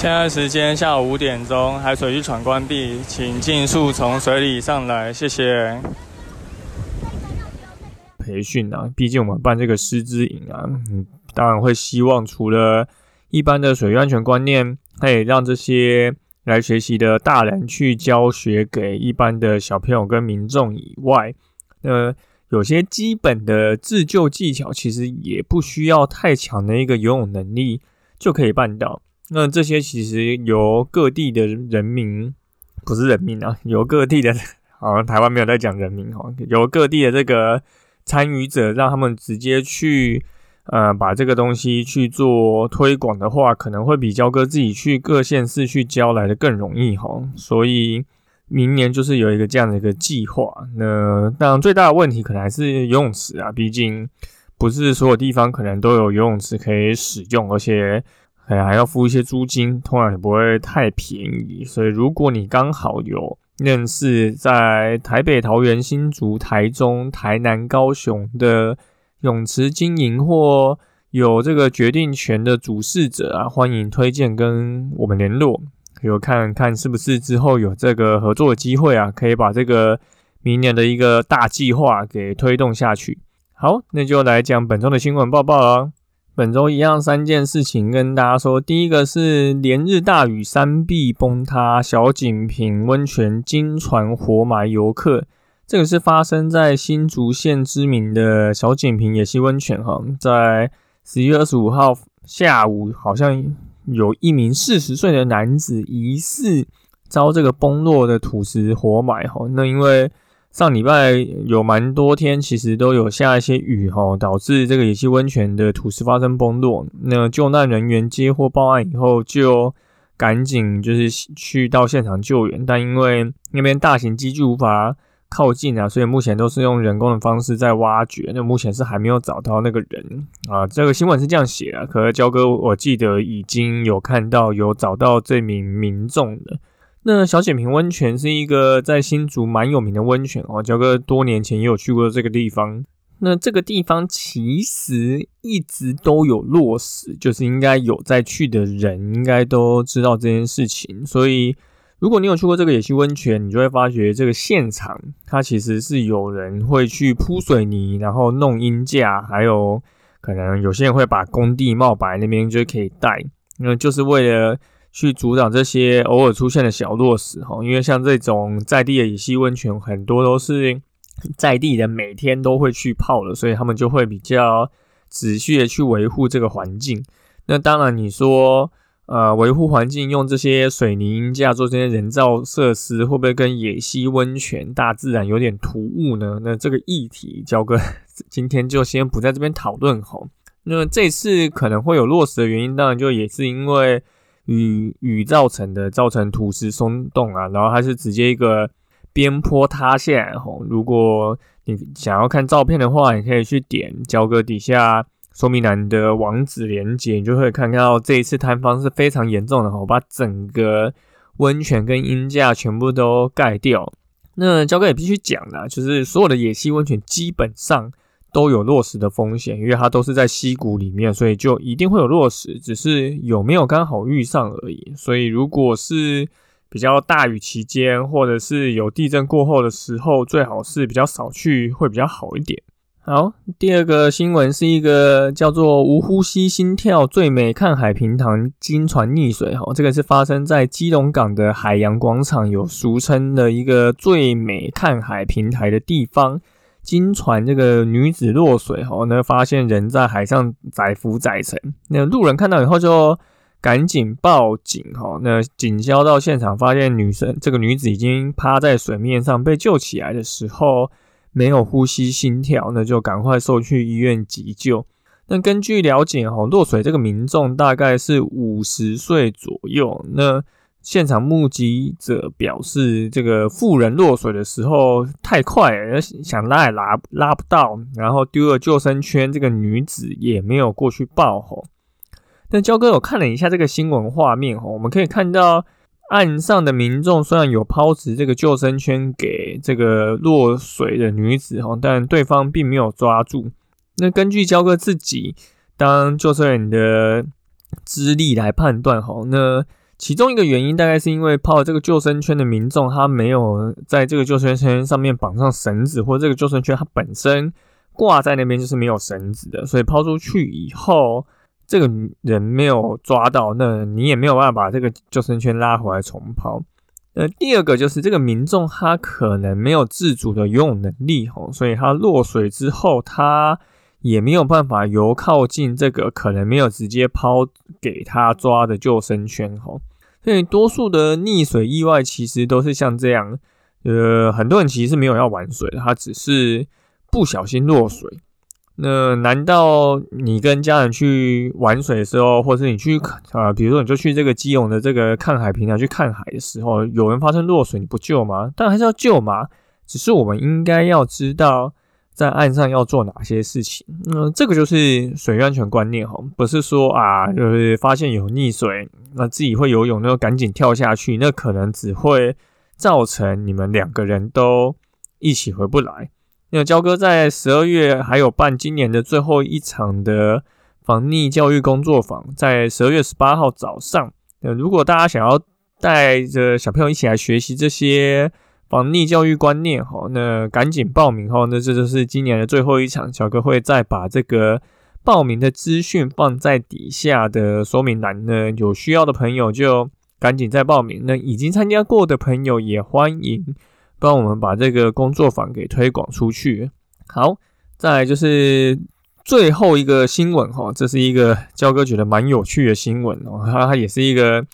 现在时间下午五点钟，海水浴场关闭，请尽速从水里上来，谢谢。培训啊，毕竟我们办这个师资营啊，嗯，当然会希望除了一般的水域安全观念，可以让这些来学习的大人去教学给一般的小朋友跟民众以外，呃，有些基本的自救技巧，其实也不需要太强的一个游泳能力就可以办到。那这些其实由各地的人民，不是人民啊，由各地的，好像台湾没有在讲人民哈，由各地的这个参与者，让他们直接去，呃，把这个东西去做推广的话，可能会比交哥自己去各县市去交来的更容易哈。所以明年就是有一个这样的一个计划。那当然最大的问题可能还是游泳池啊，毕竟不是所有地方可能都有游泳池可以使用，而且。可能还要付一些租金，通常也不会太便宜。所以，如果你刚好有认识在台北、桃园、新竹、台中、台南、高雄的泳池经营或有这个决定权的主事者啊，欢迎推荐跟我们联络，有看看是不是之后有这个合作的机会啊，可以把这个明年的一个大计划给推动下去。好，那就来讲本周的新闻报报了。本周一样三件事情跟大家说，第一个是连日大雨，山壁崩塌，小景坪温泉金船活埋游客。这个是发生在新竹县知名的小景坪野溪温泉哈，在十一月二十五号下午，好像有一名四十岁的男子疑似遭这个崩落的土石活埋哈，那因为。上礼拜有蛮多天，其实都有下一些雨哈，导致这个野溪温泉的土石发生崩落。那救难人员接获报案以后，就赶紧就是去到现场救援，但因为那边大型机具无法靠近啊，所以目前都是用人工的方式在挖掘。那目前是还没有找到那个人啊。这个新闻是这样写的，可是焦哥我记得已经有看到有找到这名民众的。那小简平温泉是一个在新竹蛮有名的温泉哦，焦哥多年前也有去过这个地方。那这个地方其实一直都有落实，就是应该有在去的人应该都知道这件事情。所以如果你有去过这个野溪温泉，你就会发觉这个现场它其实是有人会去铺水泥，然后弄阴架，还有可能有些人会把工地冒白那边就可以带，那就是为了。去阻挡这些偶尔出现的小落石哈，因为像这种在地的野溪温泉，很多都是在地人每天都会去泡的，所以他们就会比较仔细的去维护这个环境。那当然，你说呃维护环境用这些水泥架做这些人造设施，会不会跟野溪温泉大自然有点突兀呢？那这个议题，交 哥今天就先不在这边讨论哈。那这次可能会有落石的原因，当然就也是因为。雨雨造成的，造成土石松动啊，然后它是直接一个边坡塌陷吼。如果你想要看照片的话，你可以去点交割底下说明栏的网址连接，你就会看到这一次坍方是非常严重的吼，把整个温泉跟阴架全部都盖掉。那交哥也必须讲啦，就是所有的野溪温泉基本上。都有落石的风险，因为它都是在溪谷里面，所以就一定会有落石，只是有没有刚好遇上而已。所以如果是比较大雨期间，或者是有地震过后的时候，最好是比较少去，会比较好一点。好，第二个新闻是一个叫做“无呼吸心跳最美看海平塘金船溺水”哈，这个是发生在基隆港的海洋广场，有俗称的一个最美看海平台的地方。经传这个女子落水后，那发现人在海上载浮载沉，那路人看到以后就赶紧报警哈。那警消到现场发现女生这个女子已经趴在水面上，被救起来的时候没有呼吸心跳，那就赶快送去医院急救。那根据了解，哈，落水这个民众大概是五十岁左右。那现场目击者表示，这个妇人落水的时候太快，想拉也拉拉不到，然后丢了救生圈，这个女子也没有过去抱，吼。那焦哥，我看了一下这个新闻画面，吼，我们可以看到岸上的民众虽然有抛掷这个救生圈给这个落水的女子，吼，但对方并没有抓住。那根据焦哥自己当救生员的资历来判断，哈，那其中一个原因大概是因为抛这个救生圈的民众，他没有在这个救生圈上面绑上绳子，或这个救生圈它本身挂在那边就是没有绳子的，所以抛出去以后，这个人没有抓到，那你也没有办法把这个救生圈拉回来重抛。那第二个就是这个民众他可能没有自主的游泳能力，哈，所以他落水之后他。也没有办法游靠近这个可能没有直接抛给他抓的救生圈哈，所以多数的溺水意外其实都是像这样，呃，很多人其实是没有要玩水的，他只是不小心落水。那难道你跟家人去玩水的时候，或者是你去啊，比如说你就去这个基隆的这个看海平台去看海的时候，有人发生落水，你不救吗？当然还是要救嘛，只是我们应该要知道。在岸上要做哪些事情？嗯，这个就是水域安全观念哈，不是说啊，就是发现有溺水，那自己会游泳，那就赶紧跳下去，那可能只会造成你们两个人都一起回不来。那焦哥在十二月还有办今年的最后一场的防溺教育工作坊，在十二月十八号早上。那如果大家想要带着小朋友一起来学习这些。防溺教育观念，哈，那赶紧报名哈，那这就是今年的最后一场，小哥会再把这个报名的资讯放在底下的说明栏呢，有需要的朋友就赶紧再报名，那已经参加过的朋友也欢迎帮我们把这个工作坊给推广出去。好，再来就是最后一个新闻哈，这是一个焦哥觉得蛮有趣的新闻哦，它也是一个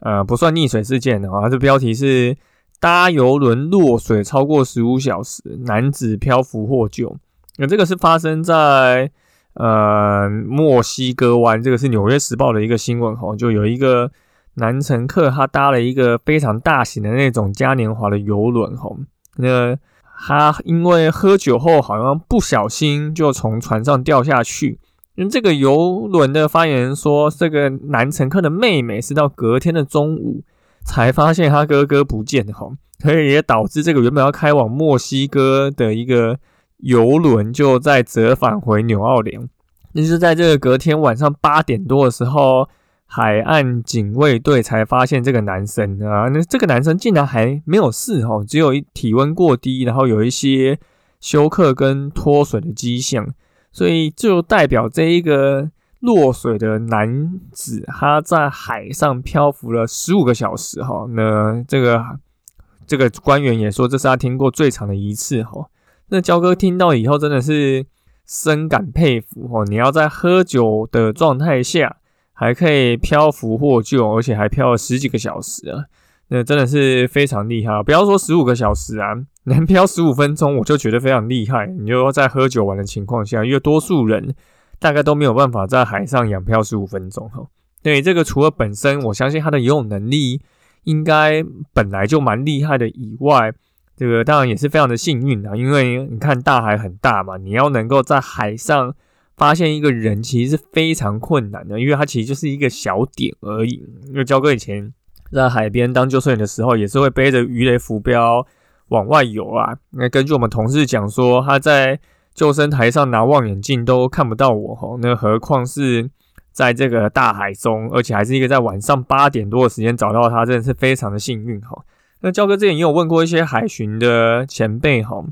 呃不算溺水事件哦，它的标题是。搭游轮落水超过十五小时，男子漂浮获救。那这个是发生在呃墨西哥湾，这个是《纽约时报》的一个新闻哈，就有一个男乘客，他搭了一个非常大型的那种嘉年华的游轮哈，那他因为喝酒后好像不小心就从船上掉下去。因为这个游轮的发言人说，这个男乘客的妹妹是到隔天的中午。才发现他哥哥不见哈，所以也导致这个原本要开往墨西哥的一个游轮就在折返回纽奥良。那是在这个隔天晚上八点多的时候，海岸警卫队才发现这个男生啊，那这个男生竟然还没有事哈，只有一体温过低，然后有一些休克跟脱水的迹象，所以就代表这一个。落水的男子，他在海上漂浮了十五个小时，哈，那这个这个官员也说，这是他听过最长的一次，哈。那焦哥听到以后，真的是深感佩服，哈。你要在喝酒的状态下，还可以漂浮获救，而且还漂了十几个小时啊，那真的是非常厉害。不要说十五个小时啊，能漂十五分钟，我就觉得非常厉害。你就在喝酒完的情况下，因为多数人。大概都没有办法在海上养漂十五分钟哈。对这个，除了本身我相信他的游泳能力应该本来就蛮厉害的以外，这个当然也是非常的幸运啊。因为你看大海很大嘛，你要能够在海上发现一个人，其实是非常困难的，因为它其实就是一个小点而已。因为焦哥以前在海边当救生员的时候，也是会背着鱼雷浮标往外游啊。那根据我们同事讲说，他在救生台上拿望远镜都看不到我哈，那何况是在这个大海中，而且还是一个在晚上八点多的时间找到他，真的是非常的幸运哈。那焦哥之前也有问过一些海巡的前辈哈，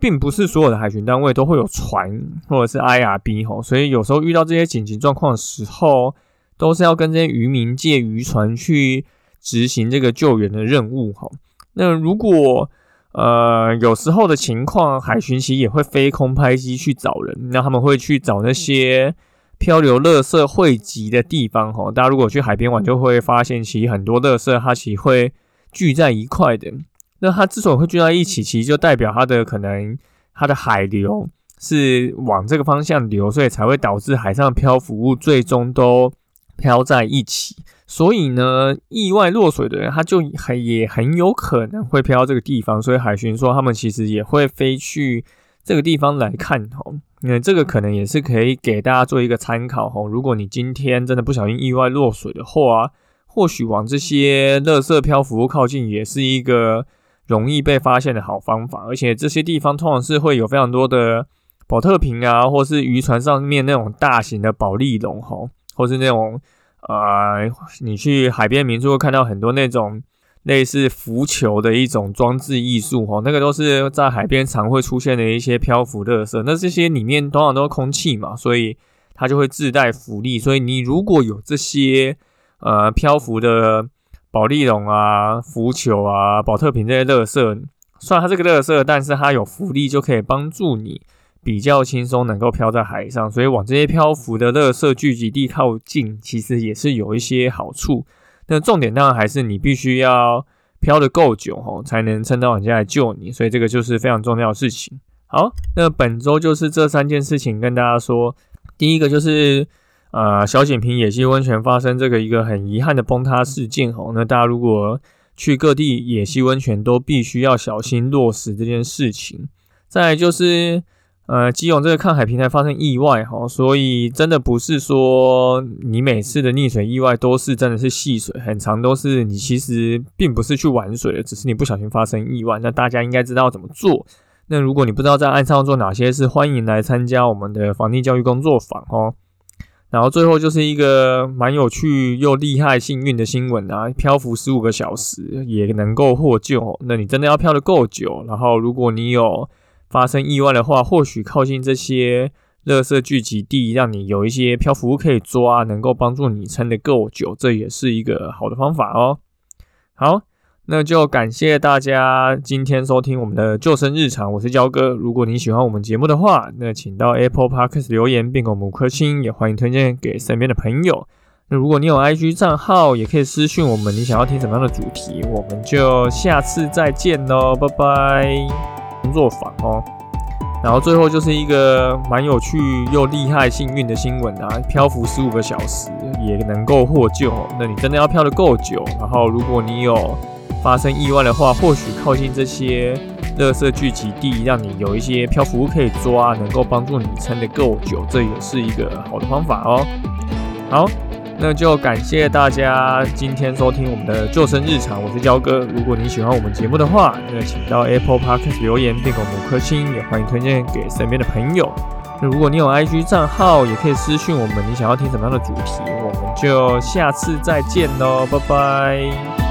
并不是所有的海巡单位都会有船或者是 IRB 哈，所以有时候遇到这些紧急状况的时候，都是要跟这些渔民借渔船去执行这个救援的任务哈。那如果呃，有时候的情况，海巡其实也会飞空拍机去找人，那他们会去找那些漂流垃圾汇集的地方哈。大家如果去海边玩，就会发现其实很多垃圾它其实会聚在一块的。那它之所以会聚在一起，其实就代表它的可能它的海流是往这个方向流，所以才会导致海上漂浮物最终都漂在一起。所以呢，意外落水的人，他就很也很有可能会漂到这个地方。所以海巡说，他们其实也会飞去这个地方来看哦。那这个可能也是可以给大家做一个参考哦。如果你今天真的不小心意外落水的话，或许往这些垃圾漂浮物靠近，也是一个容易被发现的好方法。而且这些地方通常是会有非常多的。保特瓶啊，或是渔船上面那种大型的保利龙吼，或是那种呃，你去海边民宿会看到很多那种类似浮球的一种装置艺术哈，那个都是在海边常会出现的一些漂浮乐色。那这些里面通常都是空气嘛，所以它就会自带浮力。所以你如果有这些呃漂浮的保利龙啊、浮球啊、保特瓶这些乐色，虽然它这个乐色，但是它有浮力就可以帮助你。比较轻松，能够漂在海上，所以往这些漂浮的垃圾聚集地靠近，其实也是有一些好处。那重点当然还是你必须要漂的够久哦，才能撑到人家来救你，所以这个就是非常重要的事情。好，那本周就是这三件事情跟大家说。第一个就是呃小景平野溪温泉发生这个一个很遗憾的崩塌事件吼，那大家如果去各地野溪温泉都必须要小心落实这件事情。再就是。呃，基隆这个看海平台发生意外哈，所以真的不是说你每次的溺水意外都是真的是戏水，很长都是你其实并不是去玩水的，只是你不小心发生意外。那大家应该知道怎么做。那如果你不知道在岸上做哪些事，欢迎来参加我们的防溺教育工作坊哦。然后最后就是一个蛮有趣又厉害幸运的新闻啊，漂浮十五个小时也能够获救。那你真的要漂得够久，然后如果你有。发生意外的话，或许靠近这些垃圾聚集地，让你有一些漂浮物可以抓，能够帮助你撑得够久，这也是一个好的方法哦。好，那就感谢大家今天收听我们的救生日常，我是焦哥。如果你喜欢我们节目的话，那请到 Apple Podcast 留言并给我们五颗星，也欢迎推荐给身边的朋友。那如果你有 IG 账号，也可以私讯我们，你想要听什么样的主题，我们就下次再见喽，拜拜。工作坊哦，然后最后就是一个蛮有趣又厉害、幸运的新闻啊！漂浮十五个小时也能够获救，那你真的要漂得够久。然后如果你有发生意外的话，或许靠近这些垃圾聚集地，让你有一些漂浮物可以抓，能够帮助你撑得够久，这也是一个好的方法哦。好。那就感谢大家今天收听我们的救生日常，我是焦哥。如果你喜欢我们节目的话，那请到 Apple Podcast 留言并给我们五颗星，也欢迎推荐给身边的朋友。那如果你有 IG 账号，也可以私信我们，你想要听什么样的主题，我们就下次再见喽，拜拜。